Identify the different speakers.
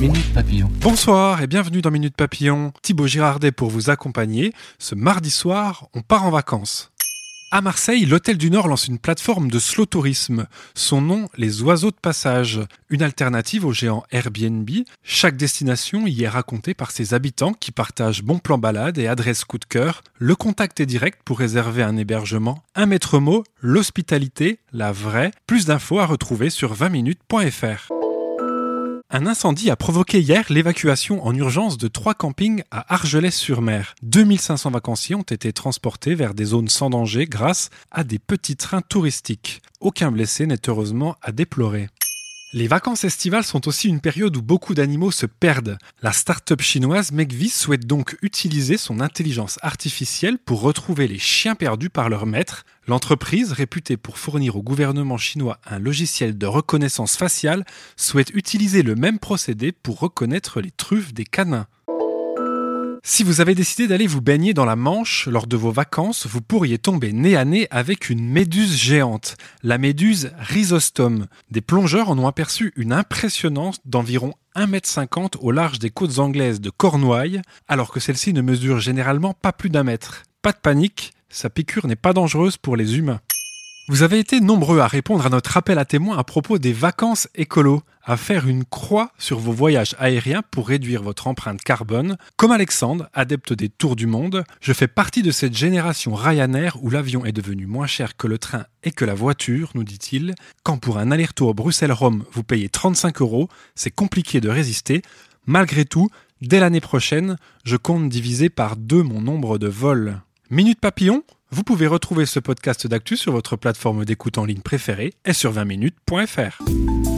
Speaker 1: Minute Papillon.
Speaker 2: Bonsoir et bienvenue dans Minute Papillon. Thibaut Girardet pour vous accompagner. Ce mardi soir, on part en vacances. À Marseille, l'Hôtel du Nord lance une plateforme de slow tourisme. Son nom, les oiseaux de passage. Une alternative au géant Airbnb. Chaque destination y est racontée par ses habitants qui partagent bons plans balade et adresses coup de cœur. Le contact est direct pour réserver un hébergement. Un maître mot, l'hospitalité, la vraie. Plus d'infos à retrouver sur 20minutes.fr. Un incendie a provoqué hier l'évacuation en urgence de trois campings à Argelès-sur-Mer. 2500 vacanciers ont été transportés vers des zones sans danger grâce à des petits trains touristiques. Aucun blessé n'est heureusement à déplorer. Les vacances estivales sont aussi une période où beaucoup d'animaux se perdent. La start-up chinoise Megvis souhaite donc utiliser son intelligence artificielle pour retrouver les chiens perdus par leur maître. L'entreprise, réputée pour fournir au gouvernement chinois un logiciel de reconnaissance faciale, souhaite utiliser le même procédé pour reconnaître les truffes des canins. Si vous avez décidé d'aller vous baigner dans la Manche lors de vos vacances, vous pourriez tomber nez à nez avec une méduse géante, la méduse rhizostome. Des plongeurs en ont aperçu une impressionnante d'environ 1m50 au large des côtes anglaises de Cornouailles, alors que celle-ci ne mesure généralement pas plus d'un mètre. Pas de panique, sa piqûre n'est pas dangereuse pour les humains. Vous avez été nombreux à répondre à notre appel à témoins à propos des vacances écolo, à faire une croix sur vos voyages aériens pour réduire votre empreinte carbone. Comme Alexandre, adepte des tours du monde, je fais partie de cette génération Ryanair où l'avion est devenu moins cher que le train et que la voiture, nous dit-il. Quand pour un aller-retour Bruxelles-Rome, vous payez 35 euros, c'est compliqué de résister. Malgré tout, dès l'année prochaine, je compte diviser par deux mon nombre de vols. Minute Papillon vous pouvez retrouver ce podcast d'actu sur votre plateforme d'écoute en ligne préférée et sur 20minutes.fr.